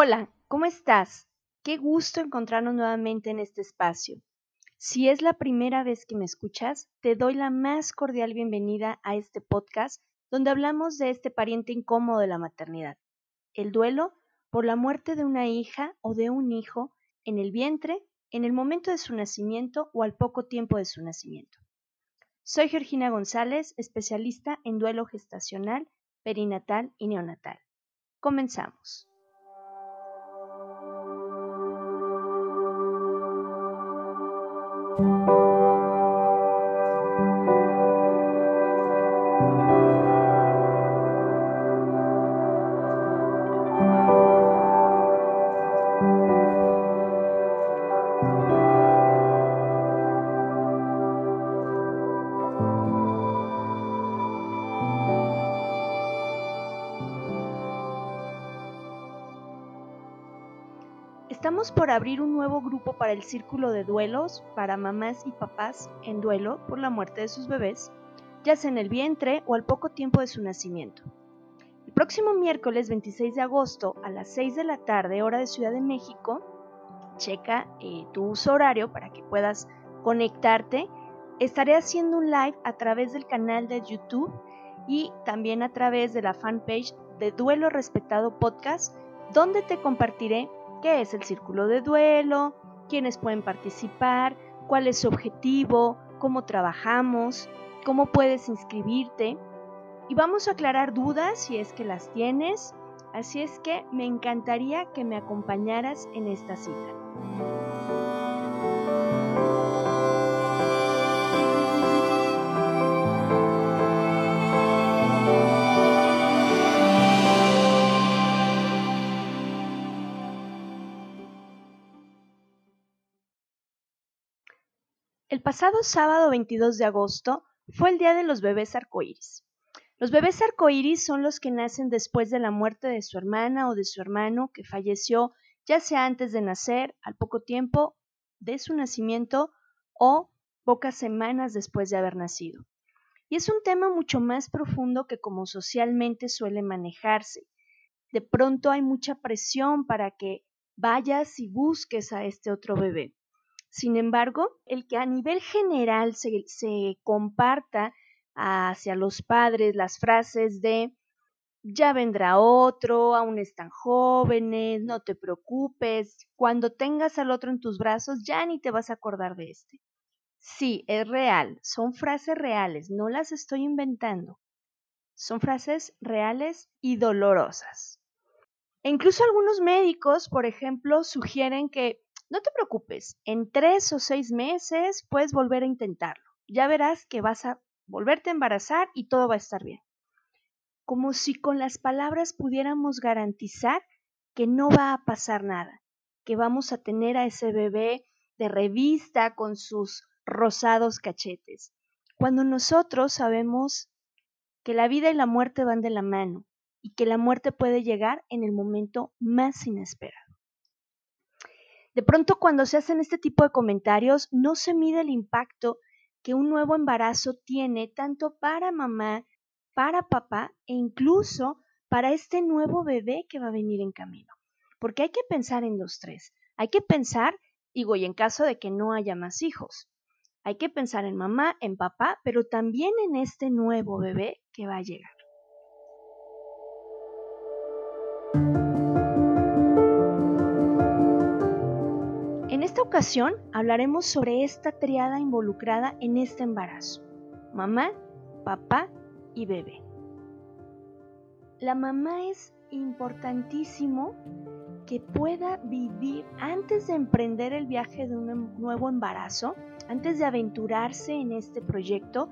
Hola, ¿cómo estás? Qué gusto encontrarnos nuevamente en este espacio. Si es la primera vez que me escuchas, te doy la más cordial bienvenida a este podcast donde hablamos de este pariente incómodo de la maternidad, el duelo por la muerte de una hija o de un hijo en el vientre, en el momento de su nacimiento o al poco tiempo de su nacimiento. Soy Georgina González, especialista en duelo gestacional, perinatal y neonatal. Comenzamos. Por abrir un nuevo grupo para el círculo de duelos para mamás y papás en duelo por la muerte de sus bebés, ya sea en el vientre o al poco tiempo de su nacimiento. El próximo miércoles 26 de agosto a las 6 de la tarde, hora de Ciudad de México, checa eh, tu uso horario para que puedas conectarte. Estaré haciendo un live a través del canal de YouTube y también a través de la fanpage de Duelo Respetado Podcast, donde te compartiré qué es el círculo de duelo, quiénes pueden participar, cuál es su objetivo, cómo trabajamos, cómo puedes inscribirte. Y vamos a aclarar dudas si es que las tienes. Así es que me encantaría que me acompañaras en esta cita. Pasado sábado 22 de agosto fue el Día de los Bebés Arcoíris. Los bebés arcoíris son los que nacen después de la muerte de su hermana o de su hermano que falleció ya sea antes de nacer, al poco tiempo de su nacimiento o pocas semanas después de haber nacido. Y es un tema mucho más profundo que como socialmente suele manejarse. De pronto hay mucha presión para que vayas y busques a este otro bebé. Sin embargo, el que a nivel general se, se comparta hacia los padres las frases de ya vendrá otro, aún están jóvenes, no te preocupes, cuando tengas al otro en tus brazos ya ni te vas a acordar de este. Sí, es real, son frases reales, no las estoy inventando. Son frases reales y dolorosas. E incluso algunos médicos, por ejemplo, sugieren que no te preocupes, en tres o seis meses puedes volver a intentarlo. Ya verás que vas a volverte a embarazar y todo va a estar bien. Como si con las palabras pudiéramos garantizar que no va a pasar nada, que vamos a tener a ese bebé de revista con sus rosados cachetes, cuando nosotros sabemos que la vida y la muerte van de la mano y que la muerte puede llegar en el momento más inesperado. De pronto cuando se hacen este tipo de comentarios no se mide el impacto que un nuevo embarazo tiene tanto para mamá, para papá e incluso para este nuevo bebé que va a venir en camino. Porque hay que pensar en los tres. Hay que pensar, digo, y en caso de que no haya más hijos, hay que pensar en mamá, en papá, pero también en este nuevo bebé que va a llegar. Ocasión hablaremos sobre esta triada involucrada en este embarazo. Mamá, papá y bebé. La mamá es importantísimo que pueda vivir antes de emprender el viaje de un em, nuevo embarazo, antes de aventurarse en este proyecto,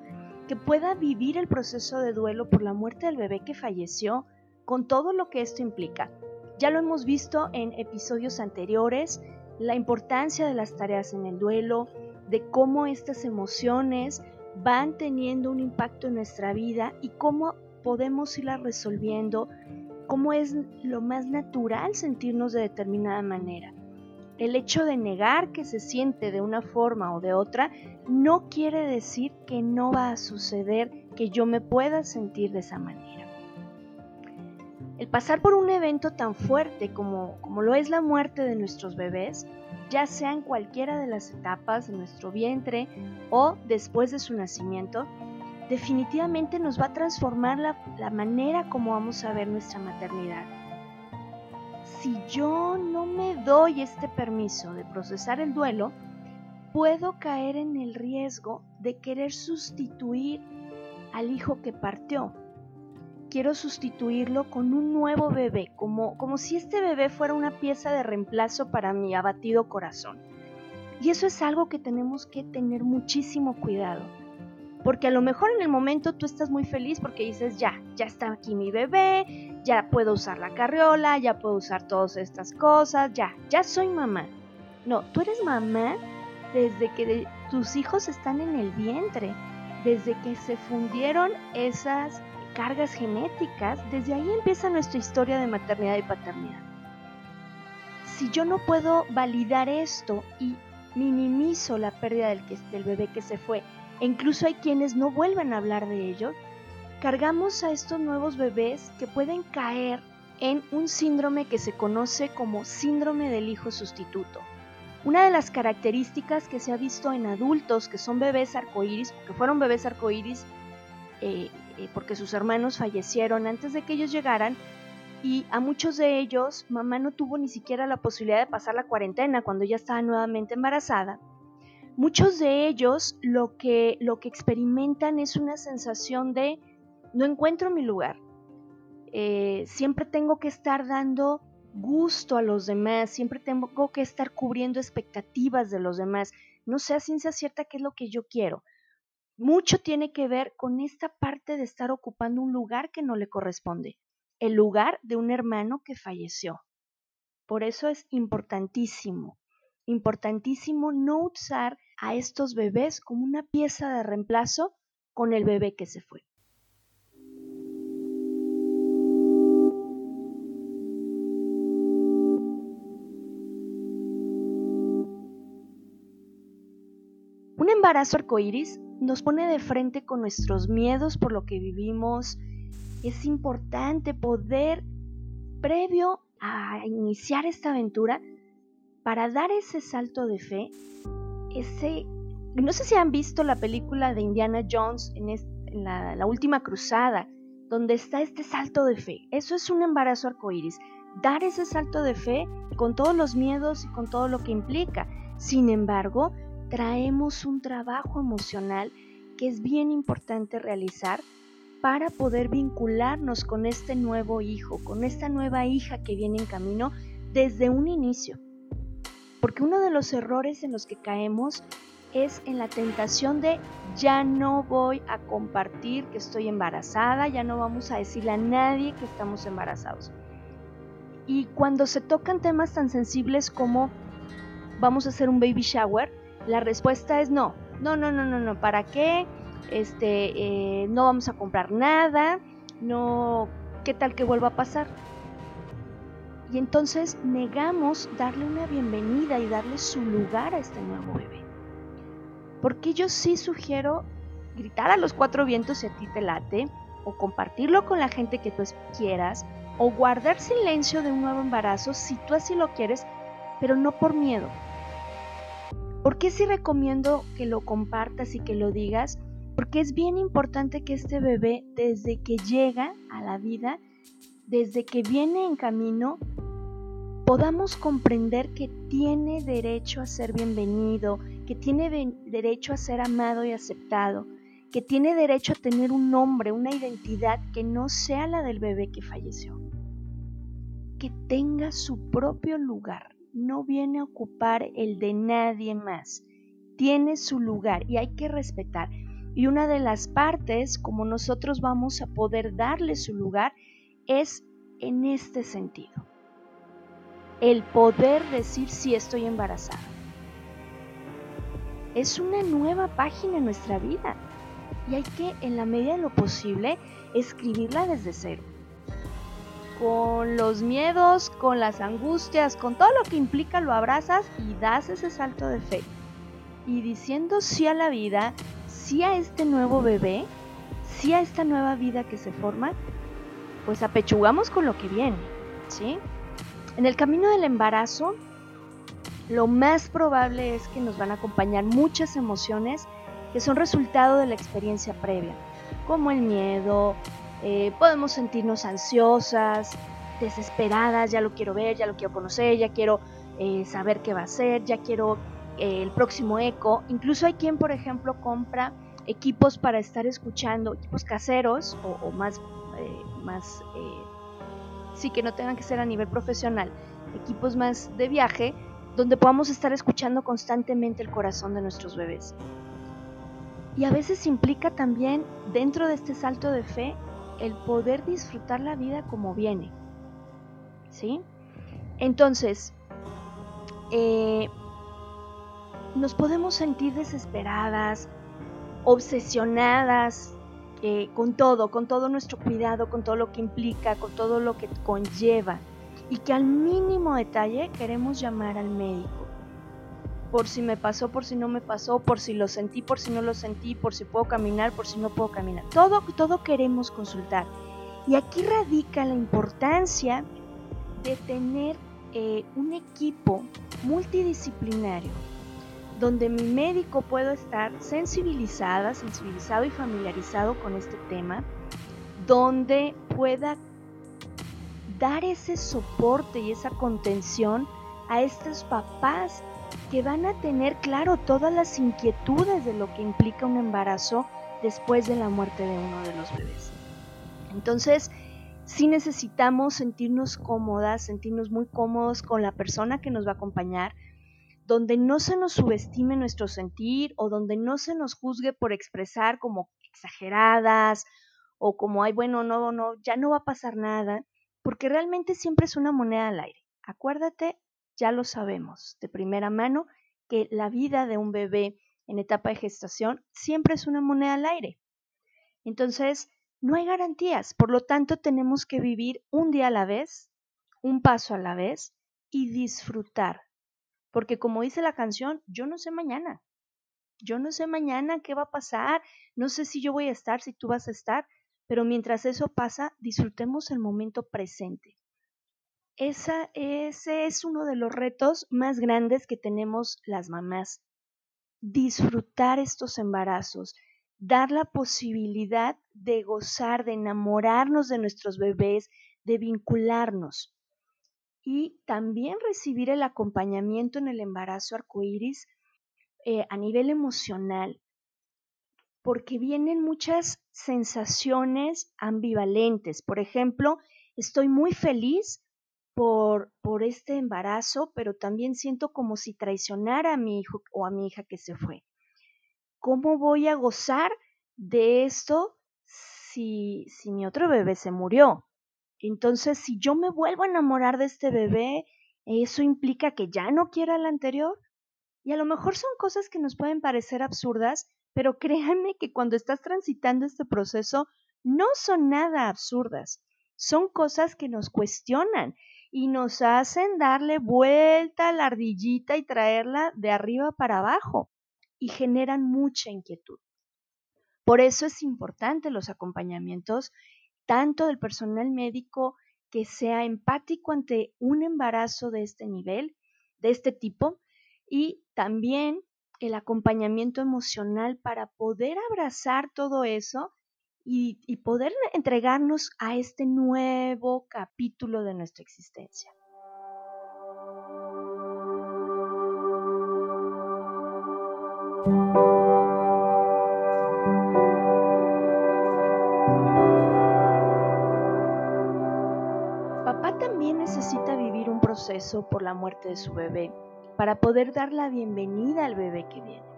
que pueda vivir el proceso de duelo por la muerte del bebé que falleció, con todo lo que esto implica. Ya lo hemos visto en episodios anteriores, la importancia de las tareas en el duelo, de cómo estas emociones van teniendo un impacto en nuestra vida y cómo podemos irlas resolviendo cómo es lo más natural sentirnos de determinada manera. El hecho de negar que se siente de una forma o de otra no quiere decir que no va a suceder que yo me pueda sentir de esa manera. El pasar por un evento tan fuerte como, como lo es la muerte de nuestros bebés, ya sea en cualquiera de las etapas de nuestro vientre o después de su nacimiento, definitivamente nos va a transformar la, manera como vamos a ver nuestra maternidad. Si yo no me doy este permiso de procesar el duelo, puedo caer en el riesgo de querer sustituir al hijo que partió. Quiero sustituirlo con un nuevo bebé, como, como si este bebé fuera una pieza de reemplazo para mi abatido corazón. Y eso es algo que tenemos que tener muchísimo cuidado porque a lo mejor en el momento tú estás muy feliz porque dices, ya, ya está aquí mi bebé, ya puedo usar la carriola, ya puedo usar todas estas cosas, ya, ya soy mamá. No, tú eres mamá desde que tus hijos están en el vientre, desde que se fundieron esas cargas genéticas, desde ahí empieza nuestra historia de maternidad y paternidad. Si yo no puedo validar esto y minimizo la pérdida del, del bebé que se fue e incluso hay quienes no vuelven a hablar de ello, cargamos a estos nuevos bebés que pueden caer en un síndrome que se conoce como síndrome del hijo sustituto. Una de las características que se ha visto en adultos que son bebés arcoíris, que fueron bebés arcoíris eh, porque sus hermanos fallecieron antes de que ellos llegaran, y a muchos de ellos mamá no tuvo ni siquiera la posibilidad de pasar la cuarentena cuando ya estaba nuevamente embarazada, Muchos de ellos lo que, lo que experimentan es una sensación de no encuentro mi lugar. Eh, siempre tengo que estar dando gusto a los demás, siempre tengo que estar cubriendo expectativas de los demás. No sé a ciencia cierta qué es lo que yo quiero. Mucho tiene que ver con esta parte de estar ocupando un lugar que no le corresponde, el lugar de un hermano que falleció. Por eso es importantísimo, importantísimo no usar a estos bebés como una pieza de reemplazo con el bebé que se fue. Un embarazo arcoíris nos pone de frente con nuestros miedos por lo que vivimos. Es importante poder, previo a iniciar esta aventura, para dar ese salto de fe, ese... No sé si han visto la película de Indiana Jones en, la, última cruzada, donde está este salto de fe. Eso es un embarazo arcoíris. Dar ese salto de fe con todos los miedos y con todo lo que implica. Sin embargo, traemos un trabajo emocional que es bien importante realizar para poder vincularnos con este nuevo hijo, con esta nueva hija que viene en camino desde un inicio. Porque uno de los errores en los que caemos es en la tentación de ya no voy a compartir que estoy embarazada, ya no vamos a decirle a nadie que estamos embarazados. Y cuando se tocan temas tan sensibles como vamos a hacer un baby shower, la respuesta es no, no, no, no, no, no, ¿para qué? Este, eh, no vamos a comprar nada, no, ¿qué tal que vuelva a pasar? Y entonces negamos darle una bienvenida y darle su lugar a este nuevo bebé. Porque yo sí sugiero gritar a los cuatro vientos si a ti te late, o compartirlo con la gente que tú quieras, o guardar silencio de un nuevo embarazo si tú así lo quieres, pero no por miedo. ¿Por qué sí recomiendo que lo compartas y que lo digas? Porque es bien importante que este bebé, desde que llega a la vida, desde que viene en camino, podamos comprender que tiene derecho a ser bienvenido, que tiene derecho a ser amado y aceptado, que tiene derecho a tener un nombre, una identidad que no sea la del bebé que falleció. Que tenga su propio lugar, no viene a ocupar el de nadie más. Tiene su lugar y hay que respetar. Y una de las partes como nosotros vamos a poder darle su lugar es en este sentido. El poder decir si estoy embarazada. Es una nueva página en nuestra vida y hay que, en la medida de lo posible, escribirla desde cero. Con los miedos, con las angustias, con todo lo que implica, lo abrazas y das ese salto de fe. Y diciendo sí a la vida, sí a este nuevo bebé, sí a esta nueva vida que se forma, pues apechugamos con lo que viene, ¿sí? En el camino del embarazo, lo más probable es que nos van a acompañar muchas emociones que son resultado de la experiencia previa, como el miedo, eh, podemos sentirnos ansiosas, desesperadas, ya lo quiero ver, ya lo quiero conocer, ya quiero eh, saber qué va a ser, ya quiero eh, el próximo eco. Incluso hay quien, por ejemplo, compra equipos para estar escuchando, equipos caseros o, más, más sí que no tengan que ser a nivel profesional, equipos más de viaje, donde podamos estar escuchando constantemente el corazón de nuestros bebés. Y a veces implica también, dentro de este salto de fe, el poder disfrutar la vida como viene. ¿Sí? Entonces, eh, nos podemos sentir desesperadas, obsesionadas eh, con todo, con todo nuestro cuidado, con todo lo que implica, con todo lo que conlleva. Y que al mínimo detalle queremos llamar al médico por si me pasó, por si no me pasó, por si lo sentí, por si no lo sentí, por si puedo caminar, por si no puedo caminar. Todo, todo queremos consultar. Y aquí radica la importancia de tener eh, un equipo multidisciplinario donde mi médico pueda estar sensibilizada, sensibilizado y familiarizado con este tema, donde pueda dar ese soporte y esa contención a estos papás que van a tener claro todas las inquietudes de lo que implica un embarazo después de la muerte de uno de los bebés. Entonces, sí necesitamos sentirnos cómodas, sentirnos muy cómodos con la persona que nos va a acompañar, donde no se nos subestime nuestro sentir o donde no se nos juzgue por expresar como exageradas o como, ay, bueno, no, no, ya no va a pasar nada, porque realmente siempre es una moneda al aire. Acuérdate ya lo sabemos de primera mano que la vida de un bebé en etapa de gestación siempre es una moneda al aire. Entonces, no hay garantías, por lo tanto tenemos que vivir un día a la vez, un paso a la vez y disfrutar. Porque como dice la canción, yo no sé mañana. Yo no sé mañana qué va a pasar, no sé si yo voy a estar, si tú vas a estar, pero mientras eso pasa, disfrutemos el momento presente. Esa, ese es uno de los retos más grandes que tenemos las mamás. Disfrutar estos embarazos, dar la posibilidad de gozar, de enamorarnos de nuestros bebés, de vincularnos. Y también recibir el acompañamiento en el embarazo arcoíris eh, a nivel emocional, porque vienen muchas sensaciones ambivalentes. Por ejemplo, estoy muy feliz por, por este embarazo, pero también siento como si traicionara a mi hijo o a mi hija que se fue. ¿Cómo voy a gozar de esto si, si mi otro bebé se murió? Entonces, si yo me vuelvo a enamorar de este bebé, ¿eso implica que ya no quiera al anterior? Y a lo mejor son cosas que nos pueden parecer absurdas, pero créanme que cuando estás transitando este proceso, no son nada absurdas. Son cosas que nos cuestionan y nos hacen darle vuelta a la ardillita y traerla de arriba para abajo y generan mucha inquietud. Por eso es importante los acompañamientos tanto del personal médico que sea empático ante un embarazo de este nivel, de este tipo, y también el acompañamiento emocional para poder abrazar todo eso y, poder entregarnos a este nuevo capítulo de nuestra existencia. Papá también necesita vivir un proceso por la muerte de su bebé para poder dar la bienvenida al bebé que viene.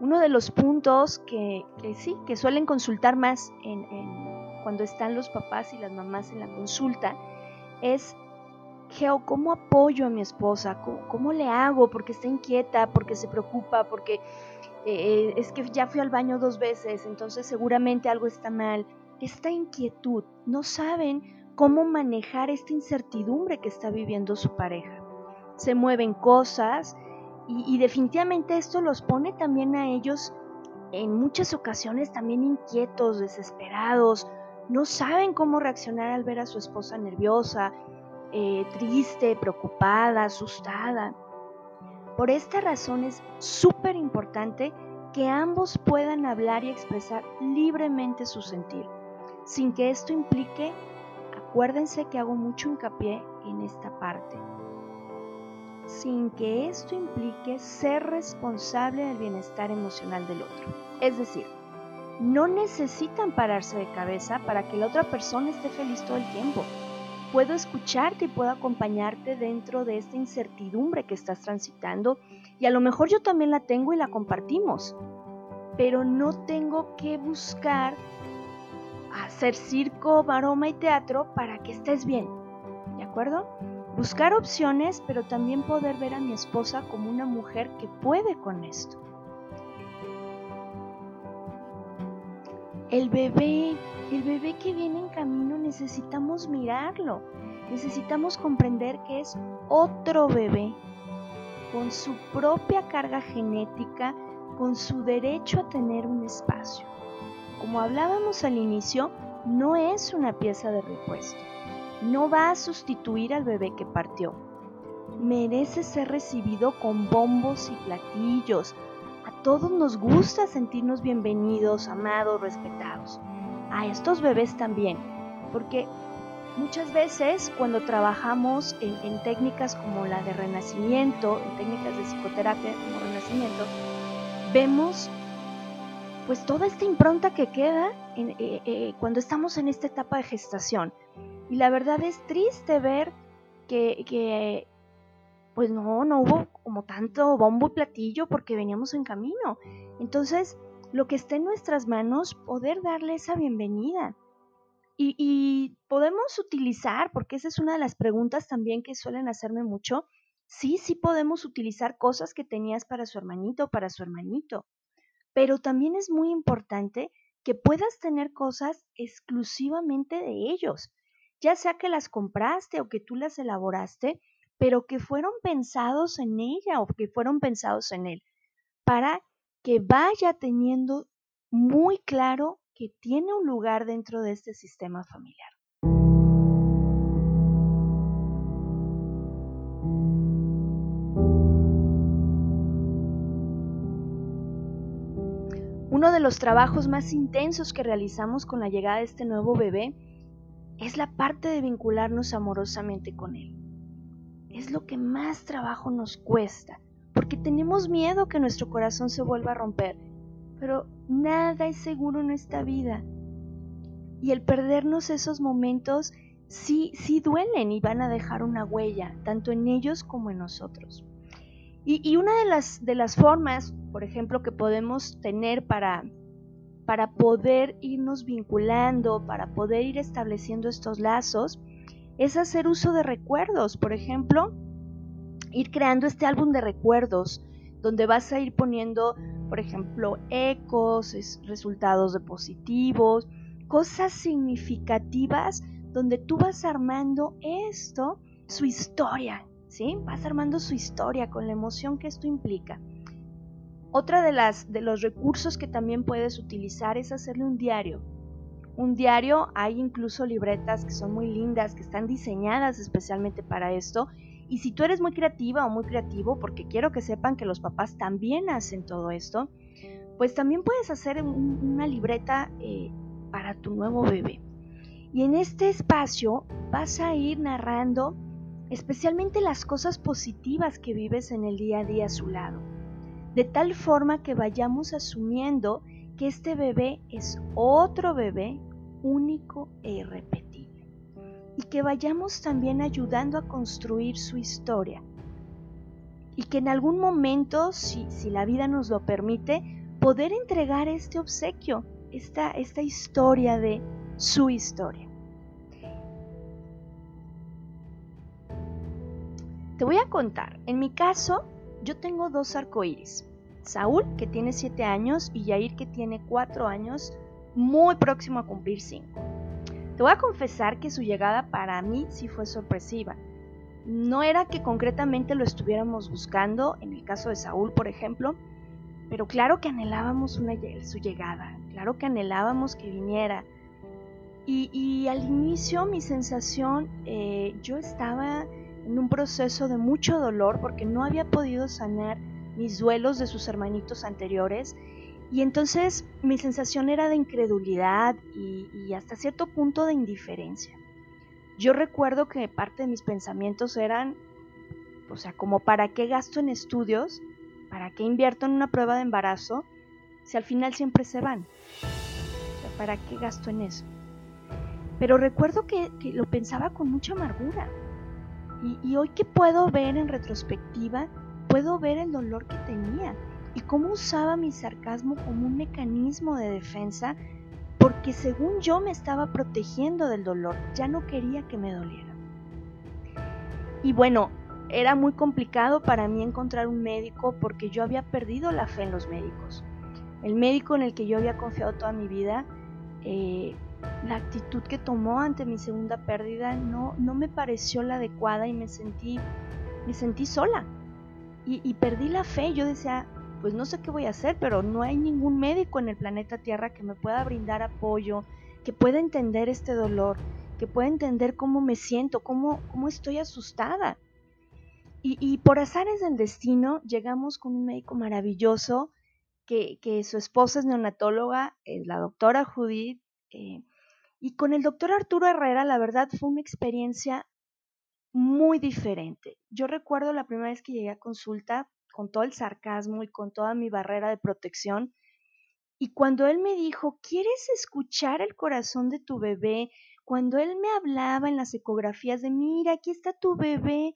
Uno de los puntos que, sí, que suelen consultar más cuando están los papás y las mamás en la consulta es, Geo, ¿cómo apoyo a mi esposa? ¿Cómo, cómo le hago? Porque está inquieta, porque se preocupa, porque eh, es que ya fui al baño dos veces, entonces seguramente algo está mal. Esta inquietud, no saben cómo manejar esta incertidumbre que está viviendo su pareja. Se mueven cosas y, definitivamente esto los pone también a ellos en muchas ocasiones también inquietos, desesperados, no saben cómo reaccionar al ver a su esposa nerviosa, eh, triste, preocupada, asustada. Por esta razón es súper importante que ambos puedan hablar y expresar libremente su sentir, sin que esto implique Acuérdense que hago mucho hincapié en esta parte. Sin que esto implique ser responsable del bienestar emocional del otro. Es decir, no necesitan pararse de cabeza para que la otra persona esté feliz todo el tiempo. Puedo escucharte y puedo acompañarte dentro de esta incertidumbre que estás transitando y a lo mejor yo también la tengo y la compartimos. Pero no tengo que buscar hacer circo, maroma y teatro para que estés bien. ¿De acuerdo? Buscar opciones, pero también poder ver a mi esposa como una mujer que puede con esto. El bebé, el bebé que viene en camino necesitamos mirarlo. Necesitamos comprender que es otro bebé con su propia carga genética, con su derecho a tener un espacio como hablábamos al inicio, no es una pieza de repuesto. No va a sustituir al bebé que partió. Merece ser recibido con bombos y platillos. A todos nos gusta sentirnos bienvenidos, amados, respetados. A estos bebés también, porque muchas veces cuando trabajamos en, técnicas como la de renacimiento, en técnicas de psicoterapia como renacimiento, vemos pues toda esta impronta que queda eh, eh, cuando estamos en esta etapa de gestación. Y la verdad es triste ver que, que, pues no, no hubo como tanto bombo y platillo porque veníamos en camino. Entonces, lo que está en nuestras manos, poder darle esa bienvenida. Y, y podemos utilizar, porque esa es una de las preguntas también que suelen hacerme mucho, sí, sí podemos utilizar cosas que tenías para su hermanito o para su hermanito pero también es muy importante que puedas tener cosas exclusivamente de ellos, ya sea que las compraste o que tú las elaboraste, pero que fueron pensados en ella o que fueron pensados en él, para que vaya teniendo muy claro que tiene un lugar dentro de este sistema familiar. Uno de los trabajos más intensos que realizamos con la llegada de este nuevo bebé es la parte de vincularnos amorosamente con él. Es lo que más trabajo nos cuesta, porque tenemos miedo que nuestro corazón se vuelva a romper, pero nada es seguro en esta vida. Y el perdernos esos momentos sí, sí duelen y van a dejar una huella, tanto en ellos como en nosotros. Y, una de las, de las formas, por ejemplo, que podemos tener para, para poder irnos vinculando, para poder ir estableciendo estos lazos, es hacer uso de recuerdos. Por ejemplo, ir creando este álbum de recuerdos, donde vas a ir poniendo, por ejemplo, ecos, resultados de positivos, cosas significativas, donde tú vas armando esto su historia, ¿sí? Vas armando su historia con la emoción que esto implica. Otra de, las, de los recursos que también puedes utilizar es hacerle un diario. Un diario, hay incluso libretas que son muy lindas, que están diseñadas especialmente para esto. Y si tú eres muy creativa o muy creativo, porque quiero que sepan que los papás también hacen todo esto, pues también puedes hacer una libreta eh, para tu nuevo bebé. Y en este espacio vas a ir narrando especialmente las cosas positivas que vives en el día a día a su lado de tal forma que vayamos asumiendo que este bebé es otro bebé único e irrepetible. Y que vayamos también ayudando a construir su historia. Y que en algún momento, si, la vida nos lo permite, poder entregar este obsequio, esta, esta historia de su historia. Te voy a contar, en mi caso, yo tengo dos arcoíris. Saúl, que tiene 7 años, y Yair, que tiene 4 años, muy próximo a cumplir 5. Te voy a confesar que su llegada para mí sí fue sorpresiva. No era que concretamente lo estuviéramos buscando, en el caso de Saúl, por ejemplo, pero claro que anhelábamos una, su llegada, claro que anhelábamos que viniera. Y, al inicio mi sensación, eh, yo estaba en un proceso de mucho dolor porque no había podido sanar mis duelos de sus hermanitos anteriores y entonces mi sensación era de incredulidad y, hasta cierto punto de indiferencia. Yo recuerdo que parte de mis pensamientos eran, o sea, como para qué gasto en estudios, para qué invierto en una prueba de embarazo, si al final siempre se van. O sea, ¿para qué gasto en eso? Pero recuerdo que lo pensaba con mucha amargura. Y, hoy que puedo ver en retrospectiva, puedo ver el dolor que tenía y cómo usaba mi sarcasmo como un mecanismo de defensa porque según yo me estaba protegiendo del dolor, ya no quería que me doliera. Y bueno, era muy complicado para mí encontrar un médico porque yo había perdido la fe en los médicos. El médico en el que yo había confiado toda mi vida eh, la actitud que tomó ante mi segunda pérdida no, no me pareció la adecuada y me sentí, me sentí sola. Y, perdí la fe. Yo decía, pues no sé qué voy a hacer, pero no hay ningún médico en el planeta Tierra que me pueda brindar apoyo, que pueda entender este dolor, que pueda entender cómo me siento, cómo, cómo estoy asustada. Y, por azares del destino llegamos con un médico maravilloso que, su esposa es neonatóloga, es la doctora Judith, eh, y con el doctor Arturo Herrera, la verdad, fue una experiencia muy diferente. Yo recuerdo la primera vez que llegué a consulta con todo el sarcasmo y con toda mi barrera de protección. Y cuando él me dijo, ¿quieres escuchar el corazón de tu bebé? Cuando él me hablaba en las ecografías de, mira, aquí está tu bebé,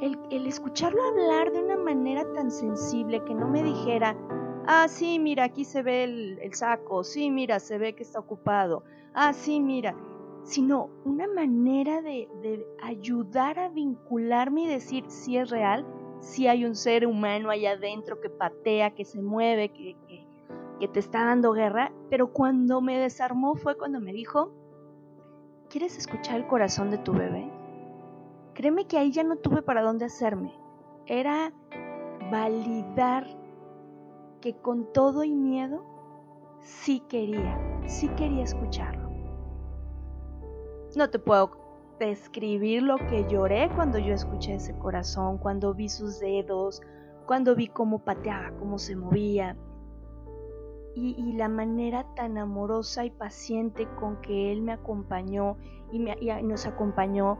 el, el escucharlo hablar de una manera tan sensible que no me dijera, ah, sí, mira, aquí se ve el, saco, sí, mira, se ve que está ocupado, ah, sí, mira, sino una manera de, ayudar a vincularme y decir si es real, si hay un ser humano allá adentro que patea, que se mueve, que, que te está dando guerra, pero cuando me desarmó fue cuando me dijo, ¿quieres escuchar el corazón de tu bebé? Créeme que ahí ya no tuve para dónde hacerme. Era validar que con todo y miedo sí quería, sí quería escucharlo. No te puedo describir lo que lloré cuando yo escuché ese corazón, cuando vi sus dedos, cuando vi cómo pateaba, cómo se movía. Y, la manera tan amorosa y paciente con que él me acompañó y, nos acompañó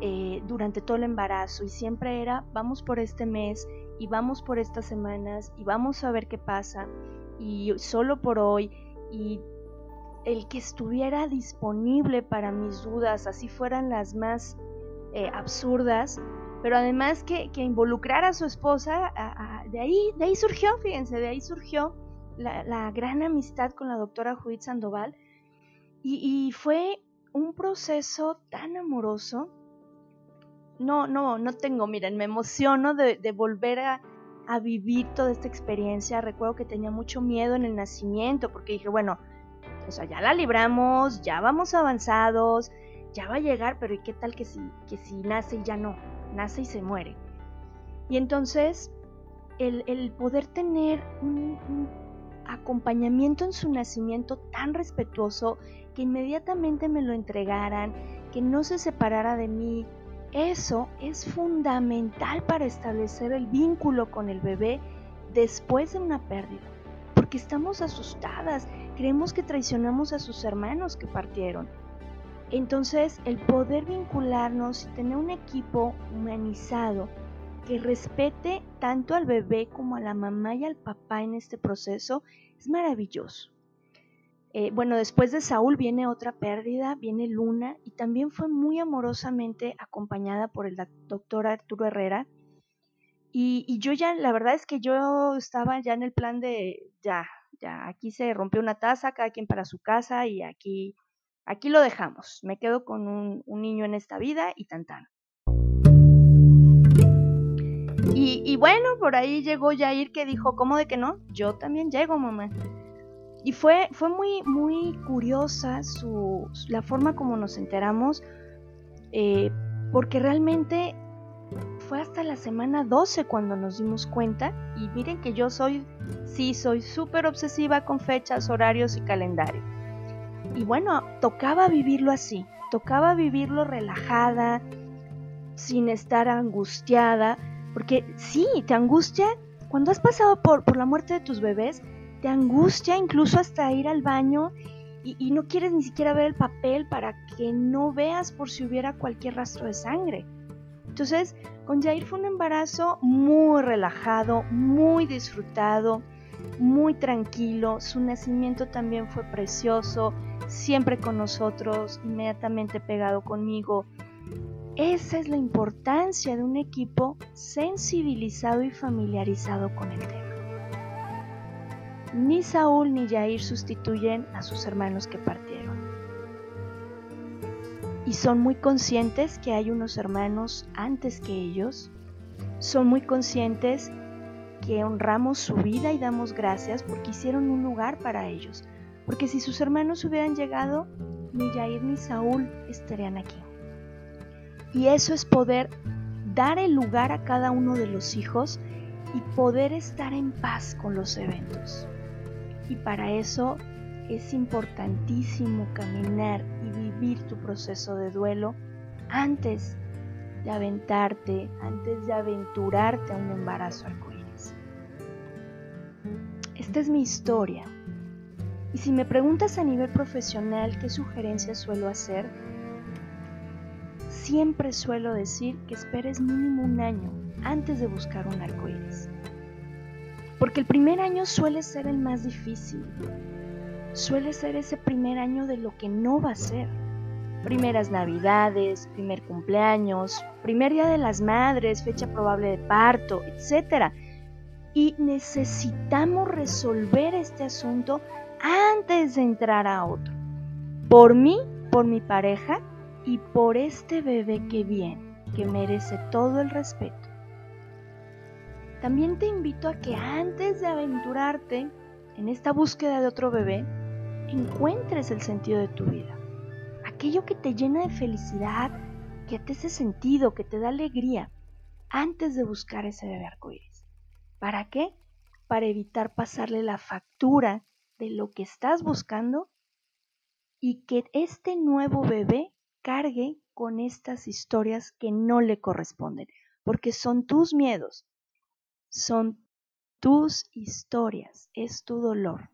eh, durante todo el embarazo. Y siempre era, vamos por este mes y vamos por estas semanas y vamos a ver qué pasa y solo por hoy y el que estuviera disponible para mis dudas, así fueran las más eh, absurdas, pero además que, que involucrara a su esposa, de, ahí, de ahí surgió, fíjense, de ahí surgió la, gran amistad con la doctora Judith Sandoval y, y fue un proceso tan amoroso no, no, no tengo, miren, me emociono de, volver a, vivir toda esta experiencia. Recuerdo que tenía mucho miedo en el nacimiento porque dije, bueno, o sea, ya la libramos, ya vamos avanzados, ya va a llegar, pero ¿y qué tal que si, que si nace y ya no? Nace y se muere. Y entonces, el, el poder tener un, un acompañamiento en su nacimiento tan respetuoso, que inmediatamente me lo entregaran, que no se separara de mí, eso es fundamental para establecer el vínculo con el bebé después de una pérdida, porque estamos asustadas, creemos que traicionamos a sus hermanos que partieron. Entonces, el poder vincularnos y tener un equipo humanizado que respete tanto al bebé como a la mamá y al papá en este proceso es maravilloso. Eh, bueno, después de Saúl viene otra pérdida, viene Luna, y también fue muy amorosamente acompañada por el doctor Arturo Herrera. Y, yo ya, la verdad es que yo estaba ya en el plan de, ya, ya, aquí se rompió una taza, cada quien para su casa y aquí, aquí lo dejamos. Me quedo con un, niño en esta vida y tan tan. Y, y, bueno, por ahí llegó Jair que dijo, ¿cómo de que no? Yo también llego, mamá. Y fue, fue muy, muy curiosa su, la forma como nos enteramos, eh, porque realmente fue hasta la semana 12 cuando nos dimos cuenta. Y miren que yo soy, sí, soy súper obsesiva con fechas, horarios y calendario. Y bueno, tocaba vivirlo así, tocaba vivirlo relajada, sin estar angustiada, porque sí, te angustia cuando has pasado por, por la muerte de tus bebés, te angustia incluso hasta ir al baño y, y, no quieres ni siquiera ver el papel para que no veas por si hubiera cualquier rastro de sangre. Entonces, con Jair fue un embarazo muy relajado, muy disfrutado, muy tranquilo. Su nacimiento también fue precioso, siempre con nosotros, inmediatamente pegado conmigo. Esa es la importancia de un equipo sensibilizado y familiarizado con el tema. Ni Saúl ni Jair sustituyen a sus hermanos que partieron. Y son muy conscientes que hay unos hermanos antes que ellos. Son muy conscientes que honramos su vida y damos gracias porque hicieron un lugar para ellos. Porque si sus hermanos hubieran llegado, ni Jair ni Saúl estarían aquí. Y eso es poder dar el lugar a cada uno de los hijos y poder estar en paz con los eventos. Y para eso es importantísimo caminar y vivir tu proceso de duelo antes de aventarte, antes de aventurarte a un embarazo arcoíris. Esta es mi historia. Y si me preguntas a nivel profesional qué sugerencias suelo hacer, siempre suelo decir que esperes mínimo un año antes de buscar un arcoíris. Porque el primer año suele ser el más difícil. Suele ser ese primer año de lo que no va a ser. Primeras navidades, primer cumpleaños, primer día de las madres, fecha probable de parto, etc. Y necesitamos resolver este asunto antes de entrar a otro. Por mí, por mi pareja y por este bebé que viene, que merece todo el respeto. También te invito a que antes de aventurarte en esta búsqueda de otro bebé, encuentres el sentido de tu vida. Aquello que te llena de felicidad, que te hace sentido, que te da alegría, antes de buscar ese bebé arcoíris. ¿Para qué? Para evitar pasarle la factura de lo que estás buscando y que este nuevo bebé cargue con estas historias que no le corresponden, porque son tus miedos, son tus historias, es tu dolor.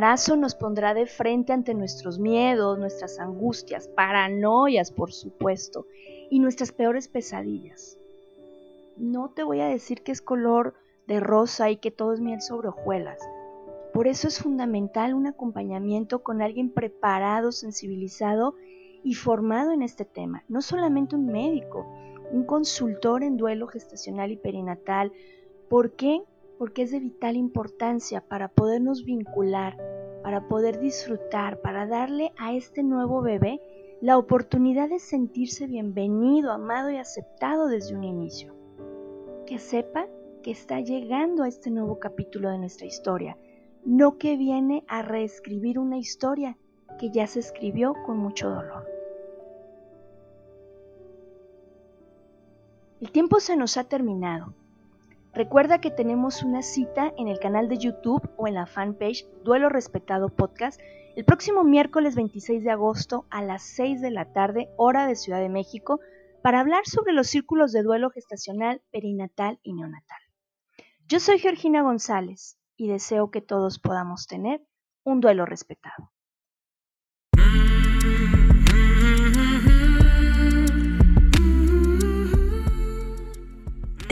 Embarazo nos pondrá de frente ante nuestros miedos, nuestras angustias, paranoias, por supuesto, y nuestras peores pesadillas. No te voy a decir que es color de rosa y que todo es miel sobre hojuelas. Por eso es fundamental un acompañamiento con alguien preparado, sensibilizado y formado en este tema. No solamente un médico, un consultor en duelo gestacional y perinatal. ¿Por qué? Porque es de vital importancia para podernos vincular, para poder disfrutar, para darle a este nuevo bebé la oportunidad de sentirse bienvenido, amado y aceptado desde un inicio. Que sepa que está llegando a este nuevo capítulo de nuestra historia, no que viene a reescribir una historia que ya se escribió con mucho dolor. El tiempo se nos ha terminado. Recuerda que tenemos una cita en el canal de YouTube o en la fanpage Duelo Respetado Podcast el próximo miércoles 26 de agosto a las 6 de la tarde, hora de Ciudad de México, para hablar sobre los círculos de duelo gestacional, perinatal y neonatal. Yo soy Georgina González y deseo que todos podamos tener un duelo respetado.